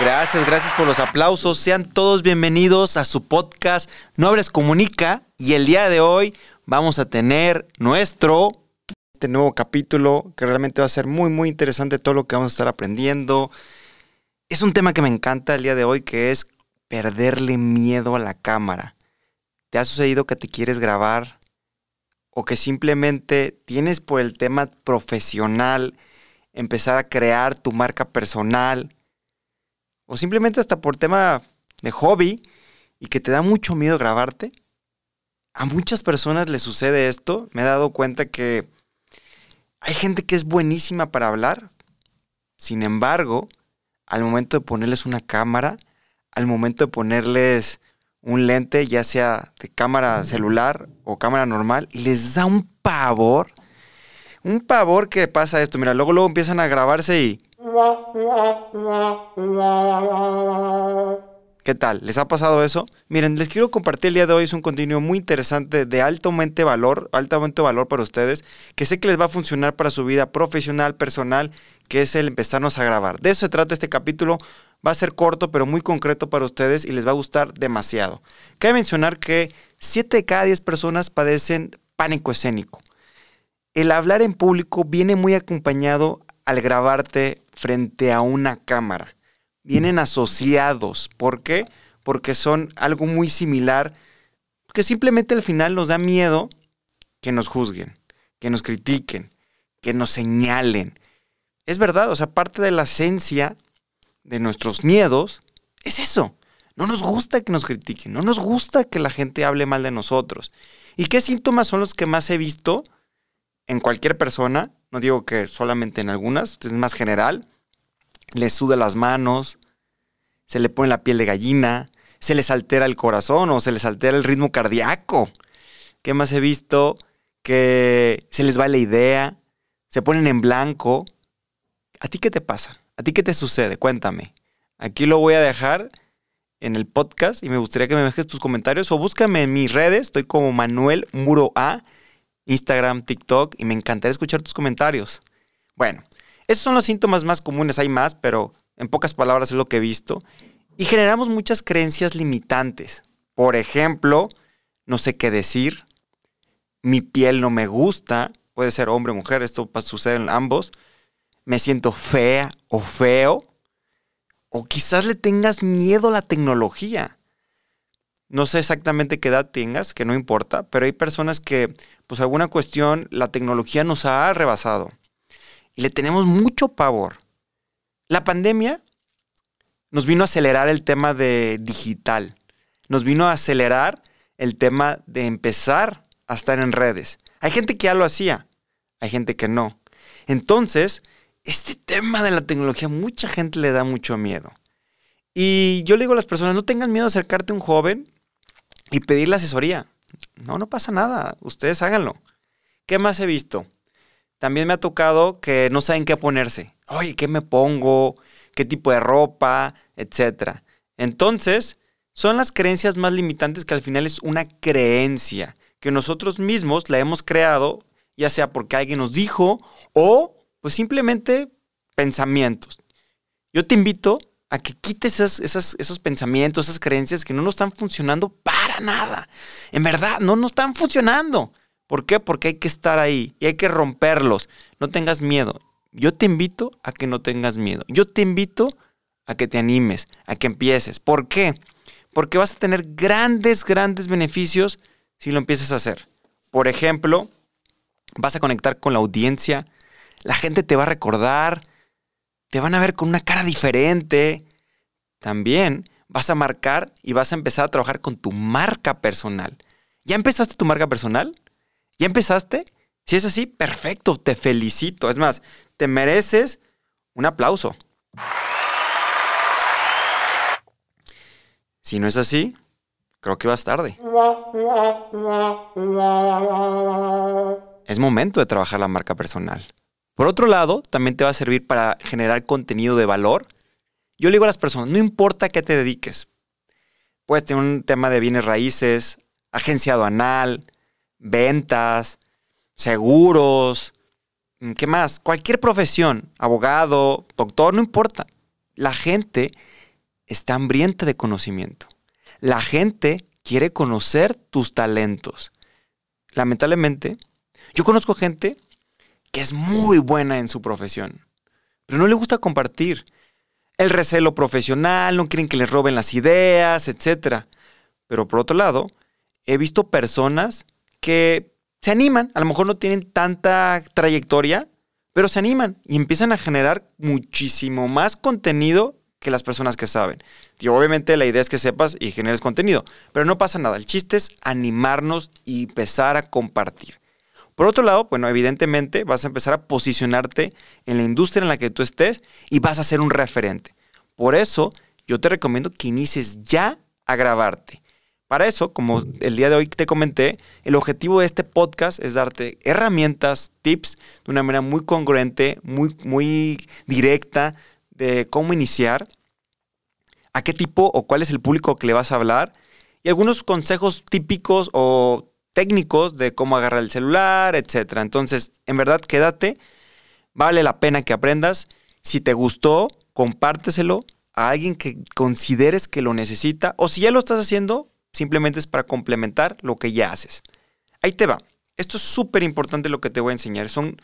Gracias, gracias por los aplausos. Sean todos bienvenidos a su podcast No Hables Comunica. Y el día de hoy vamos a tener nuestro este nuevo capítulo que realmente va a ser muy, muy interesante todo lo que vamos a estar aprendiendo. Es un tema que me encanta el día de hoy que es perderle miedo a la cámara. ¿Te ha sucedido que te quieres grabar o que simplemente tienes por el tema profesional empezar a crear tu marca personal o simplemente hasta por tema de hobby y que te da mucho miedo grabarte? A muchas personas les sucede esto. Me he dado cuenta que hay gente que es buenísima para hablar. Sin embargo, al momento de ponerles una cámara, al momento de ponerles un lente, ya sea de cámara celular o cámara normal, les da un pavor. Un pavor que pasa esto. Mira, luego, luego empiezan a grabarse y. ¿Qué tal? ¿Les ha pasado eso? Miren, les quiero compartir el día de hoy. Es un contenido muy interesante, de altamente valor, altamente valor para ustedes, que sé que les va a funcionar para su vida profesional, personal, que es el empezarnos a grabar. De eso se trata este capítulo. Va a ser corto, pero muy concreto para ustedes y les va a gustar demasiado. Cabe mencionar que 7 de cada 10 personas padecen pánico escénico. El hablar en público viene muy acompañado al grabarte frente a una cámara vienen asociados. ¿Por qué? Porque son algo muy similar, que simplemente al final nos da miedo que nos juzguen, que nos critiquen, que nos señalen. Es verdad, o sea, parte de la esencia de nuestros miedos es eso. No nos gusta que nos critiquen, no nos gusta que la gente hable mal de nosotros. ¿Y qué síntomas son los que más he visto en cualquier persona? No digo que solamente en algunas, es más general les suda las manos, se le pone la piel de gallina, se les altera el corazón o se les altera el ritmo cardíaco. ¿Qué más he visto? Que se les va la idea, se ponen en blanco. ¿A ti qué te pasa? ¿A ti qué te sucede? Cuéntame. Aquí lo voy a dejar en el podcast y me gustaría que me dejes tus comentarios o búscame en mis redes. Estoy como Manuel Muro A, Instagram, TikTok y me encantaría escuchar tus comentarios. Bueno, esos son los síntomas más comunes, hay más, pero en pocas palabras es lo que he visto. Y generamos muchas creencias limitantes. Por ejemplo, no sé qué decir, mi piel no me gusta, puede ser hombre o mujer, esto sucede en ambos, me siento fea o feo, o quizás le tengas miedo a la tecnología. No sé exactamente qué edad tengas, que no importa, pero hay personas que, pues alguna cuestión, la tecnología nos ha rebasado y le tenemos mucho pavor. La pandemia nos vino a acelerar el tema de digital, nos vino a acelerar el tema de empezar a estar en redes. Hay gente que ya lo hacía, hay gente que no. Entonces, este tema de la tecnología, mucha gente le da mucho miedo. Y yo le digo a las personas, no tengan miedo a acercarte a un joven y pedirle asesoría. No, no pasa nada, ustedes háganlo. ¿Qué más he visto? también me ha tocado que no saben qué ponerse. Oye, ¿qué me pongo? ¿Qué tipo de ropa? Etcétera. Entonces, son las creencias más limitantes que al final es una creencia que nosotros mismos la hemos creado, ya sea porque alguien nos dijo o pues simplemente pensamientos. Yo te invito a que quites esos pensamientos, esas creencias que no nos están funcionando para nada. En verdad, no nos están funcionando. ¿Por qué? Porque hay que estar ahí y hay que romperlos. No tengas miedo. Yo te invito a que no tengas miedo. Yo te invito a que te animes, a que empieces. ¿Por qué? Porque vas a tener grandes, grandes beneficios si lo empiezas a hacer. Por ejemplo, vas a conectar con la audiencia, la gente te va a recordar, te van a ver con una cara diferente. También vas a marcar y vas a empezar a trabajar con tu marca personal. ¿Ya empezaste tu marca personal? ¿Ya empezaste? Si es así, perfecto, te felicito. Es más, te mereces un aplauso. Si no es así, creo que vas tarde. Es momento de trabajar la marca personal. Por otro lado, también te va a servir para generar contenido de valor. Yo le digo a las personas, no importa a qué te dediques. Puedes tener un tema de bienes raíces, agencia aduanal, ventas, seguros, mm, ¿qué más? Cualquier profesión, abogado, doctor, no importa. La gente está hambrienta de conocimiento. La gente quiere conocer tus talentos. Lamentablemente, yo conozco gente que es muy buena en su profesión, pero no le gusta compartir. El recelo profesional, no quieren que les roben las ideas, etc. Pero por otro lado, he visto personas que se animan, a lo mejor no tienen tanta trayectoria, pero se animan y empiezan a generar muchísimo más contenido que las personas que saben. Y obviamente la idea es que sepas y generes contenido, pero no pasa nada. El chiste es animarnos y empezar a compartir. Por otro lado, bueno, evidentemente vas a empezar a posicionarte en la industria en la que tú estés y vas a ser un referente. Por eso, yo te recomiendo que inicies ya a grabarte. Para eso, como el día de hoy te comenté, el objetivo de este podcast es darte herramientas, tips de una manera muy congruente, muy, muy directa de cómo iniciar, a qué tipo o cuál es el público que le vas a hablar y algunos consejos típicos o técnicos de cómo agarrar el celular, etc. Entonces, en verdad, quédate. Vale la pena que aprendas. Si te gustó, compárteselo a alguien que consideres que lo necesita. O si ya lo estás haciendo, simplemente es para complementar lo que ya haces. Ahí te va. Esto es súper importante lo que te voy a enseñar. Son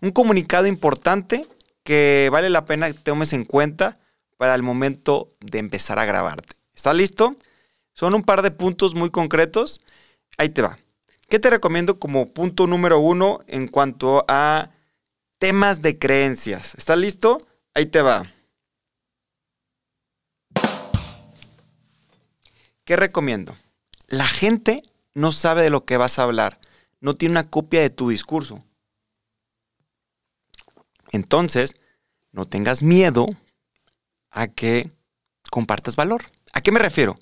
un comunicado importante que vale la pena que tomes en cuenta para el momento de empezar a grabarte. ¿Estás listo? Son un par de puntos muy concretos. Ahí te va. ¿Qué te recomiendo como punto número uno en cuanto a temas de creencias? ¿Estás listo? Ahí te va. ¿Qué recomiendo? La gente no sabe de lo que vas a hablar, no tiene una copia de tu discurso. Entonces, no tengas miedo a que compartas valor. ¿A qué me refiero?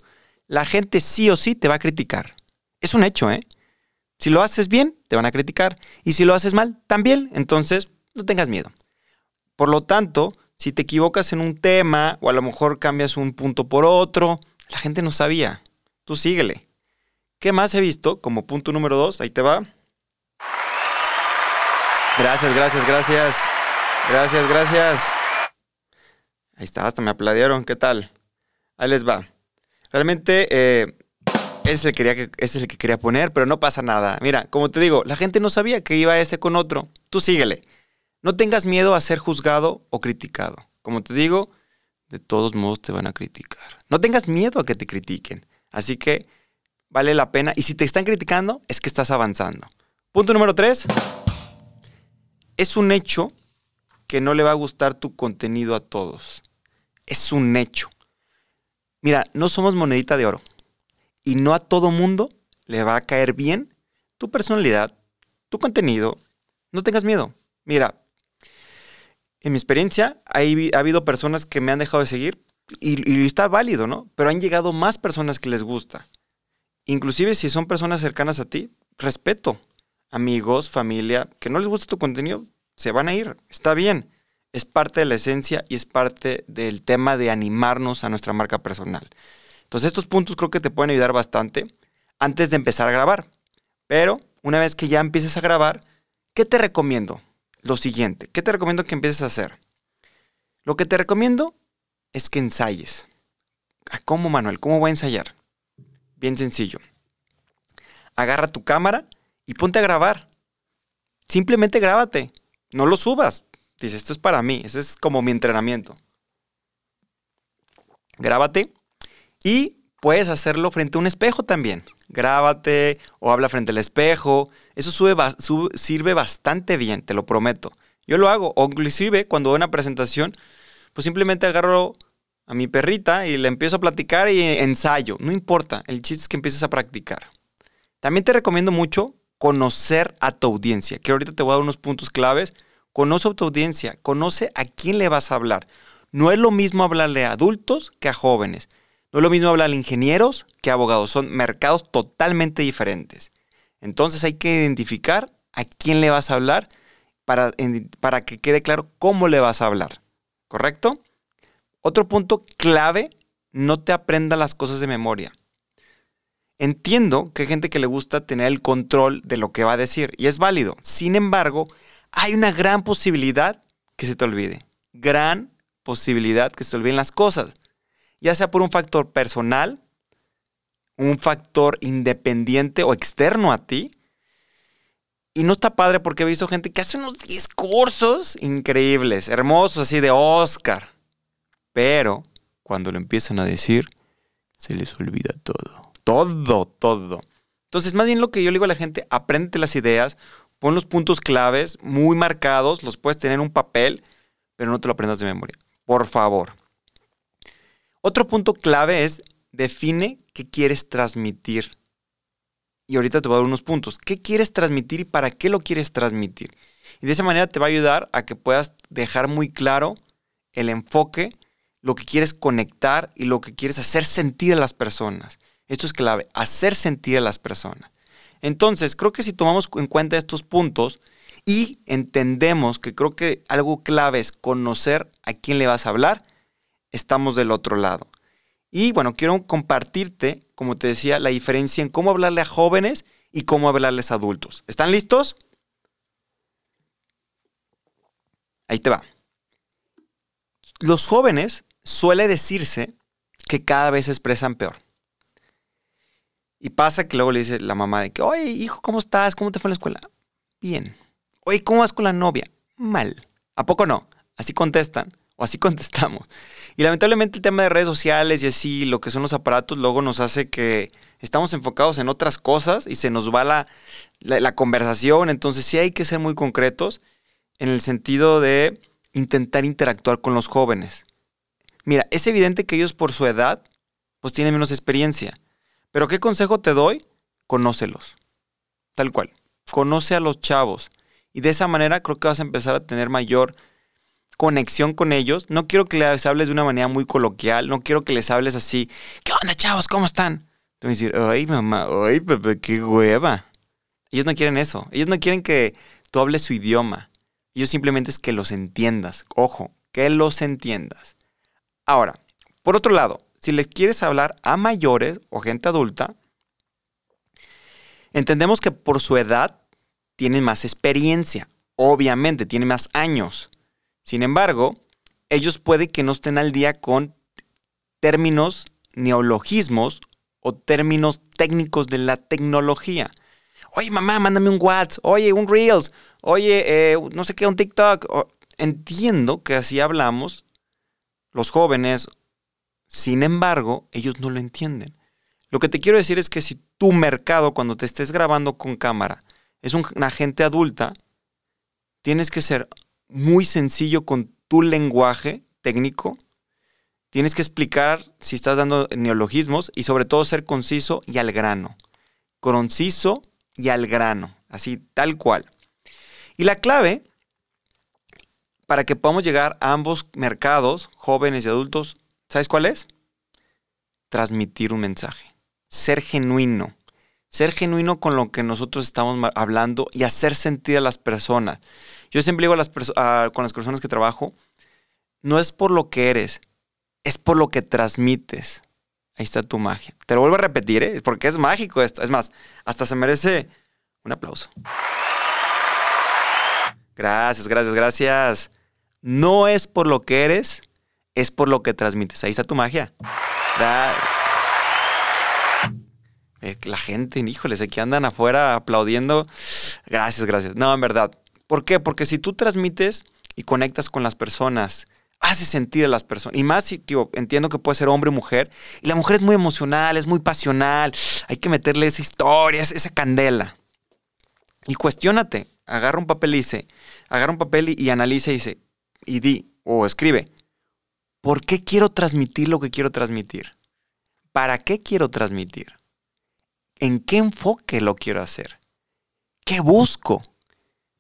La gente sí o sí te va a criticar. Es un hecho, ¿eh? Si lo haces bien, te van a criticar. Y si lo haces mal, también. Entonces, no tengas miedo. Por lo tanto, si te equivocas en un tema o a lo mejor cambias un punto por otro, la gente no sabía. Tú síguele. ¿Qué más he visto? Como punto número dos, ahí te va. Gracias, gracias, gracias. Gracias, gracias. Ahí está, hasta me aplaudieron. ¿Qué tal? Ahí les va. Realmente eh, ese es, el que quería, poner, pero no pasa nada. Mira, como te digo, la gente no sabía que iba ese con otro. Tú síguele. No tengas miedo a ser juzgado o criticado. Como te digo, de todos modos te van a criticar. No tengas miedo a que te critiquen. Así que vale la pena. Y si te están criticando, es que estás avanzando. Punto número tres. Es un hecho que no le va a gustar tu contenido a todos. Es un hecho. Mira, no somos monedita de oro y no a todo mundo le va a caer bien tu personalidad, tu contenido. No tengas miedo. Mira, en mi experiencia ha habido personas que me han dejado de seguir y, y, está válido, ¿no? Pero han llegado más personas que les gusta. Inclusive si son personas cercanas a ti, respeto. Amigos, familia, que no les gusta tu contenido, se van a ir. Está bien. Es parte de la esencia y es parte del tema de animarnos a nuestra marca personal. Entonces estos puntos creo que te pueden ayudar bastante antes de empezar a grabar. Pero una vez que ya empieces a grabar, ¿qué te recomiendo? Lo siguiente, ¿qué te recomiendo que empieces a hacer? Lo que te recomiendo es que ensayes. ¿Cómo, Manuel? ¿Cómo voy a ensayar? Bien sencillo. Agarra tu cámara y ponte a grabar. Simplemente grábate. No lo subas. Dice, esto es para mí. Ese es como mi entrenamiento. Grábate y puedes hacerlo frente a un espejo también. Grábate o habla frente al espejo. Eso sirve bastante bien, te lo prometo. Yo lo hago. O inclusive cuando doy una presentación, pues simplemente agarro a mi perrita y le empiezo a platicar y ensayo. No importa, el chiste es que empieces a practicar. También te recomiendo mucho conocer a tu audiencia, que ahorita te voy a dar unos puntos claves. Conoce a tu audiencia, conoce a quién le vas a hablar. No es lo mismo hablarle a adultos que a jóvenes. No es lo mismo hablar a ingenieros que abogados, son mercados totalmente diferentes. Entonces hay que identificar a quién le vas a hablar para, para que quede claro cómo le vas a hablar. ¿Correcto? Otro punto clave, no te aprenda las cosas de memoria. Entiendo que hay gente que le gusta tener el control de lo que va a decir y es válido. Sin embargo, hay una gran posibilidad que se te olvide. Gran posibilidad que se te olviden las cosas. Ya sea por un factor personal, un factor independiente o externo a ti. Y no está padre porque he visto gente que hace unos discursos increíbles, hermosos, así de Oscar. Pero cuando lo empiezan a decir, se les olvida todo. Todo, todo. Entonces, más bien lo que yo le digo a la gente, aprende las ideas, pon los puntos claves muy marcados, los puedes tener en un papel, pero no te lo aprendas de memoria. Por favor. Otro punto clave es define qué quieres transmitir. Y ahorita te voy a dar unos puntos. ¿Qué quieres transmitir y para qué lo quieres transmitir? Y de esa manera te va a ayudar a que puedas dejar muy claro el enfoque, lo que quieres conectar y lo que quieres hacer sentir a las personas. Esto es clave, hacer sentir a las personas. Entonces, creo que si tomamos en cuenta estos puntos y entendemos que creo que algo clave es conocer a quién le vas a hablar, estamos del otro lado. Y bueno, quiero compartirte, como te decía, la diferencia en cómo hablarle a jóvenes y cómo hablarles a adultos. ¿Están listos? Ahí te va. Los jóvenes suele decirse que cada vez se expresan peor. Y pasa que luego le dice la mamá de que, oye, hijo, ¿cómo estás? ¿Cómo te fue en la escuela? Bien. Oye, ¿cómo vas con la novia? Mal. ¿A poco no? Así contestan así contestamos. Y lamentablemente el tema de redes sociales y así, lo que son los aparatos, luego nos hace que estamos enfocados en otras cosas y se nos va la, la, conversación. Entonces sí hay que ser muy concretos en el sentido de intentar interactuar con los jóvenes. Mira, es evidente que ellos por su edad, pues tienen menos experiencia. Pero ¿qué consejo te doy? Conócelos. Tal cual. Conoce a los chavos. Y de esa manera creo que vas a empezar a tener mayor conexión con ellos. No quiero que les hables de una manera muy coloquial, no quiero que les hables así, ¿qué onda chavos? ¿Cómo están? Te van a decir, ay mamá, ay Pepe, qué hueva. Ellos no quieren eso, ellos no quieren que tú hables su idioma. Ellos simplemente es que los entiendas. Ojo, que los entiendas. Ahora, por otro lado, si les quieres hablar a mayores o gente adulta, entendemos que por su edad tienen más experiencia. Obviamente, tienen más años. Sin embargo, ellos puede que no estén al día con términos, neologismos o términos técnicos de la tecnología. Oye, mamá, mándame un WhatsApp. Oye, un Reels. Oye, eh, no sé qué, un TikTok. entiendo que así hablamos los jóvenes. Sin embargo, ellos no lo entienden. Lo que te quiero decir es que si tu mercado, cuando te estés grabando con cámara, es una gente adulta, tienes que ser muy sencillo con tu lenguaje técnico. Tienes que explicar si estás dando neologismos y sobre todo ser conciso y al grano. Conciso y al grano, así tal cual. Y la clave para que podamos llegar a ambos mercados, jóvenes y adultos, ¿sabes cuál es? Transmitir un mensaje. Ser genuino. Ser genuino con lo que nosotros estamos hablando y hacer sentir a las personas. Yo siempre digo con las personas que trabajo, no es por lo que eres, es por lo que transmites. Ahí está tu magia. Te lo vuelvo a repetir, ¿eh? porque es mágico esto. Es más, hasta se merece un aplauso. Gracias, gracias, gracias. No es por lo que eres, es por lo que transmites. Ahí está tu magia. La gente, híjoles, aquí andan afuera aplaudiendo. Gracias, gracias. No, en verdad, ¿Por qué? Porque si tú transmites y conectas con las personas, haces sentir a las personas. Y más si, tío, entiendo que puede ser hombre o mujer. Y la mujer es muy emocional, es muy pasional. Hay que meterle esa historia, esa candela. Y cuestiónate. Agarra un papel y dice, agarra un papel y, y analiza y dice, y di, o escribe, ¿por qué quiero transmitir lo que quiero transmitir? ¿Para qué quiero transmitir? ¿En qué enfoque lo quiero hacer? ¿Qué busco?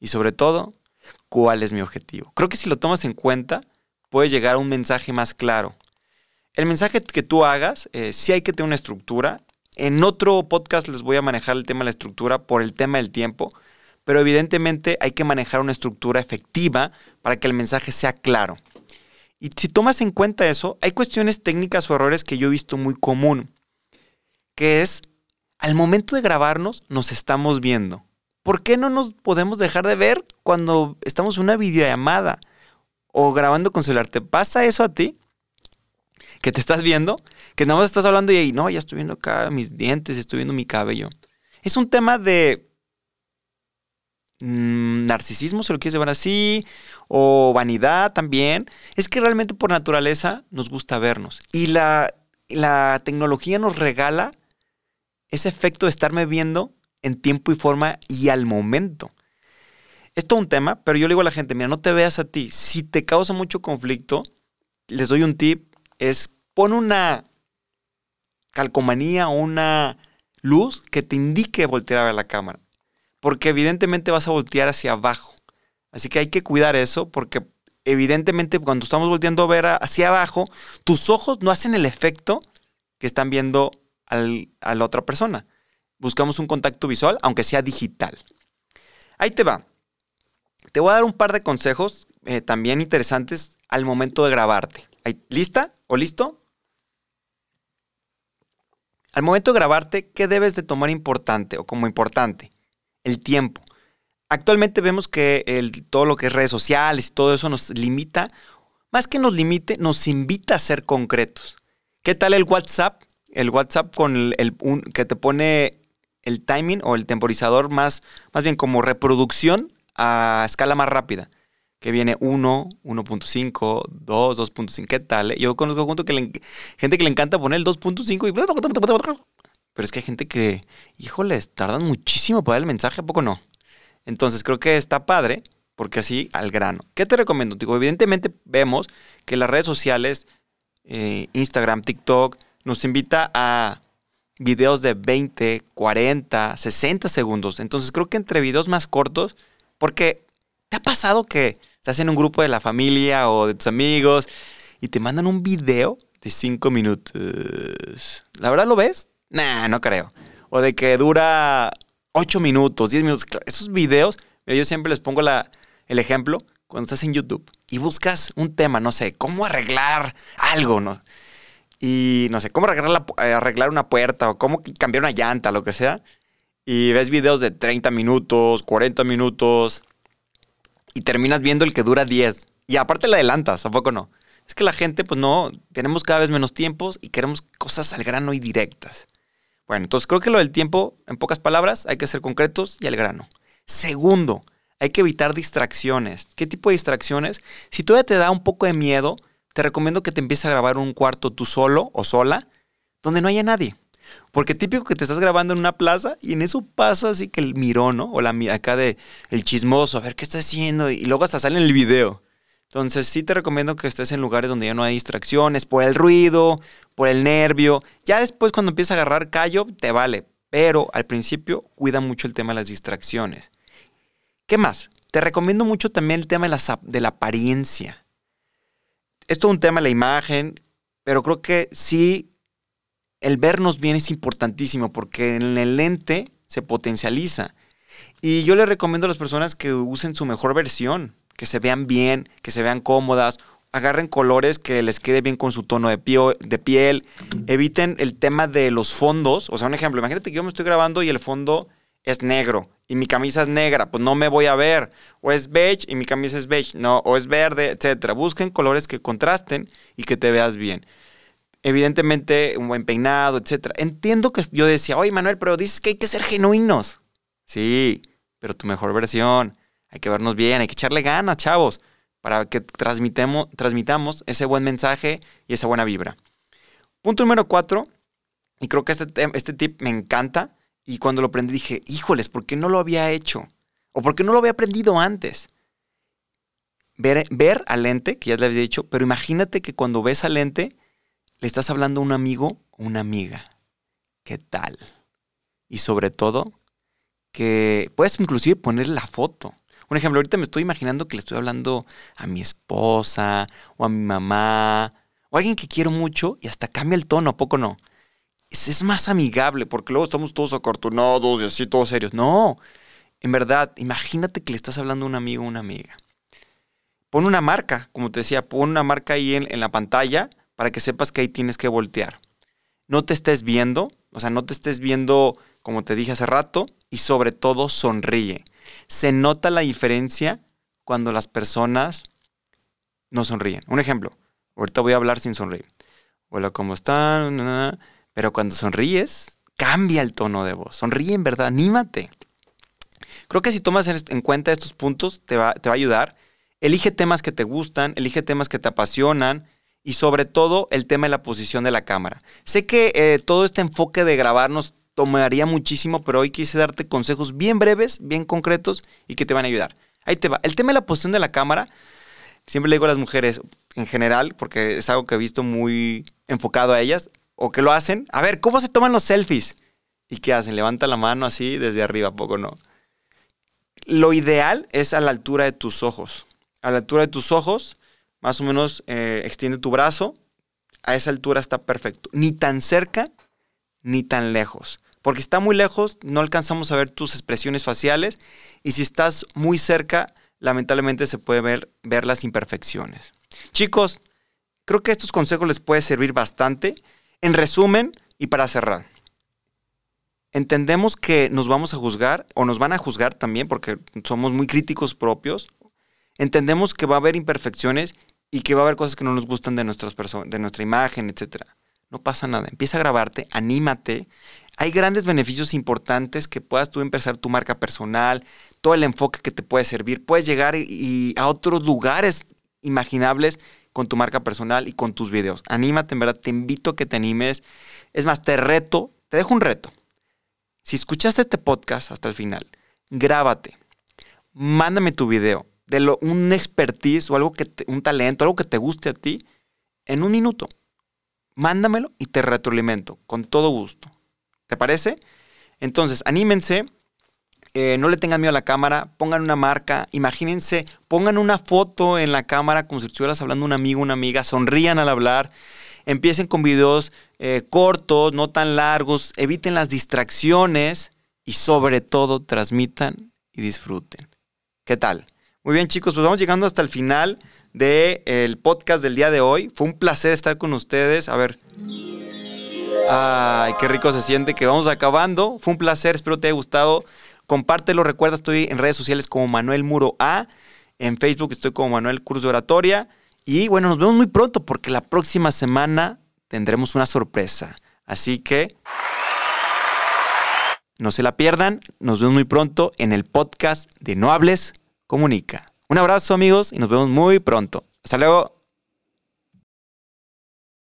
y sobre todo, cuál es mi objetivo. Creo que si lo tomas en cuenta, puedes llegar a un mensaje más claro. El mensaje que tú hagas, eh, sí hay que tener una estructura. En otro podcast les voy a manejar el tema de la estructura por el tema del tiempo, pero evidentemente hay que manejar una estructura efectiva para que el mensaje sea claro. Y si tomas en cuenta eso, hay cuestiones técnicas o errores que yo he visto muy común, que es, al momento de grabarnos, nos estamos viendo. ¿Por qué no nos podemos dejar de ver cuando estamos en una videollamada o grabando con celular? ¿Te pasa eso a ti? que te estás viendo, que nada más estás hablando y no, ya estoy viendo acá mis dientes, estoy viendo mi cabello. Es un tema de mm, narcisismo, se lo quieres llevar así, o vanidad también. Es que realmente por naturaleza nos gusta vernos. Y la, la tecnología nos regala ese efecto de estarme viendo en tiempo y forma y al momento. Es todo un tema, pero yo le digo a la gente, mira, no te veas a ti. Si te causa mucho conflicto, les doy un tip, es pon una calcomanía o una luz que te indique voltear a ver la cámara. Porque evidentemente vas a voltear hacia abajo. Así que hay que cuidar eso porque evidentemente cuando estamos volteando a ver hacia abajo, tus ojos no hacen el efecto que están viendo a la otra persona. Buscamos un contacto visual, aunque sea digital. Ahí te va. Te voy a dar un par de consejos eh, también interesantes al momento de grabarte. ¿Lista o listo? Al momento de grabarte, ¿qué debes de tomar importante o como importante? El tiempo. Actualmente vemos que todo lo que es redes sociales y todo eso nos limita, más que nos limite, nos invita a ser concretos. ¿Qué tal el WhatsApp? El WhatsApp con el, que te pone el timing o el temporizador más, más bien como reproducción a escala más rápida. Que viene 1, 1.5, 2, 2.5. ¿Qué tal? Yo conozco gente que, le, gente que le encanta poner el 2.5 y... Pero es que hay gente que, híjoles, tardan muchísimo para dar el mensaje, ¿a poco no? Entonces creo que está padre porque así al grano. ¿Qué te recomiendo? Digo, evidentemente vemos que las redes sociales, eh, Instagram, TikTok, nos invita a videos de 20, 40, 60 segundos. Entonces creo que entre videos más cortos porque ¿te ha pasado que estás en un grupo de la familia o de tus amigos y te mandan un video de 5 minutos? ¿La verdad lo ves? Nah, no creo. O de que dura 8 minutos, 10 minutos. Esos videos, yo siempre les pongo la, el ejemplo cuando estás en YouTube y buscas un tema, no sé, cómo arreglar algo, ¿no? Y no sé, cómo arreglar, eh, arreglar una puerta o cómo cambiar una llanta, lo que sea y ves videos de 30 minutos, 40 minutos y terminas viendo el que dura 10. Y aparte le adelantas, ¿a poco no? Es que la gente, pues no, tenemos cada vez menos tiempos y queremos cosas al grano y directas. Bueno, entonces creo que lo del tiempo, en pocas palabras, hay que ser concretos y al grano. Segundo, hay que evitar distracciones. ¿Qué tipo de distracciones? Si todavía te da un poco de miedo, te recomiendo que te empieces a grabar un cuarto tú solo o sola, donde no haya nadie. Porque típico que te estás grabando en una plaza y en eso pasa así que el mirón, ¿no? O la acá de el chismoso, a ver qué está haciendo y luego hasta sale en el video. Entonces sí te recomiendo que estés en lugares donde ya no hay distracciones, por el ruido, por el nervio. Ya después cuando empieza a agarrar callo, te vale. Pero al principio cuida mucho el tema de las distracciones. ¿Qué más? Te recomiendo mucho también el tema de la, de la apariencia. Es un tema la imagen, pero creo que sí el vernos bien es importantísimo porque en el lente se potencializa. Y yo le recomiendo a las personas que usen su mejor versión, que se vean bien, que se vean cómodas, agarren colores que les quede bien con su tono de, de piel, eviten el tema de los fondos. O sea, un ejemplo, imagínate que yo me estoy grabando y el fondo es negro y mi camisa es negra, pues no me voy a ver. O es beige y mi camisa es beige, no, o es verde, etc. Busquen colores que contrasten y que te veas bien evidentemente un buen peinado, etc. Entiendo que yo decía, oye Manuel, pero dices que hay que ser genuinos. Sí, pero tu mejor versión. Hay que vernos bien, hay que echarle ganas, chavos, para que transmitemos, transmitamos ese buen mensaje y esa buena vibra. Punto número cuatro, y creo que este, este tip me encanta, y cuando lo aprendí dije, híjoles, ¿por qué no lo había hecho? ¿O por qué no lo había aprendido antes? Ver, ver al lente, que ya le había dicho, pero imagínate que cuando ves al lente, le estás hablando a un amigo o una amiga. ¿Qué tal? Y sobre todo, que puedes inclusive poner la foto. Un ejemplo, ahorita me estoy imaginando que le estoy hablando a mi esposa o a mi mamá o a alguien que quiero mucho y hasta cambia el tono, ¿a poco no? Es, es más amigable porque luego estamos todos acartonados y así todos serios. No, en verdad, imagínate que le estás hablando a un amigo o una amiga. Pon una marca, como te decía, pon una marca ahí en, en la pantalla para que sepas que ahí tienes que voltear. No te estés viendo, o sea, no te estés viendo como te dije hace rato y sobre todo sonríe. Se nota la diferencia cuando las personas no sonríen. Un ejemplo, ahorita voy a hablar sin sonreír. hola, ¿cómo están? Pero cuando sonríes, cambia el tono de voz. Sonríe en verdad, anímate. Creo que si tomas en cuenta estos puntos, te va, te va a ayudar. Elige temas que te gustan, elige temas que te apasionan y sobre todo el tema de la posición de la cámara. Sé que eh, todo este enfoque de grabarnos tomaría muchísimo, pero hoy quise darte consejos bien breves, bien concretos y que te van a ayudar. Ahí te va. El tema de la posición de la cámara, siempre le digo a las mujeres en general, porque es algo que he visto muy enfocado a ellas, o que lo hacen. A ver, ¿cómo se toman los selfies? ¿Y qué hacen? Levanta la mano así desde arriba, poco no. Lo ideal es a la altura de tus ojos. A la altura de tus ojos, más o menos eh, extiende tu brazo. A esa altura está perfecto. Ni tan cerca ni tan lejos. Porque está muy lejos, no alcanzamos a ver tus expresiones faciales. Y si estás muy cerca, lamentablemente se puede ver, ver las imperfecciones. Chicos, creo que estos consejos les puede servir bastante. En resumen, y para cerrar, entendemos que nos vamos a juzgar o nos van a juzgar también porque somos muy críticos propios. Entendemos que va a haber imperfecciones y que va a haber cosas que no nos gustan de, nuestras de nuestra imagen, etc. No pasa nada. Empieza a grabarte, anímate. Hay grandes beneficios importantes que puedas tú empezar tu marca personal, todo el enfoque que te puede servir. Puedes llegar y, a otros lugares imaginables con tu marca personal y con tus videos. Anímate, en verdad, te invito a que te animes. Es más, te reto, te dejo un reto. Si escuchaste este podcast hasta el final, grábate, mándame tu video de lo, un expertise o algo que un talento, algo que te guste a ti, en un minuto. Mándamelo y te retroalimento con todo gusto. ¿Te parece? Entonces, anímense, eh, no le tengan miedo a la cámara, pongan una marca, imagínense, pongan una foto en la cámara como si estuvieras hablando un amigo, una amiga, sonrían al hablar, empiecen con videos eh, cortos, no tan largos, eviten las distracciones y sobre todo transmitan y disfruten. ¿Qué tal? Muy bien chicos, pues vamos llegando hasta el final del podcast del día de hoy. Fue un placer estar con ustedes. A ver. Ay, qué rico se siente que vamos acabando. Fue un placer, espero te haya gustado. Compártelo, recuerda, estoy en redes sociales como Manuel Muro A. En Facebook estoy como Manuel Cruz de Oratoria. Y bueno, nos vemos muy pronto porque la próxima semana tendremos una sorpresa. Así que no se la pierdan. Nos vemos muy pronto en el podcast de No Hables, Comunica. Un abrazo amigos y nos vemos muy pronto. Hasta luego.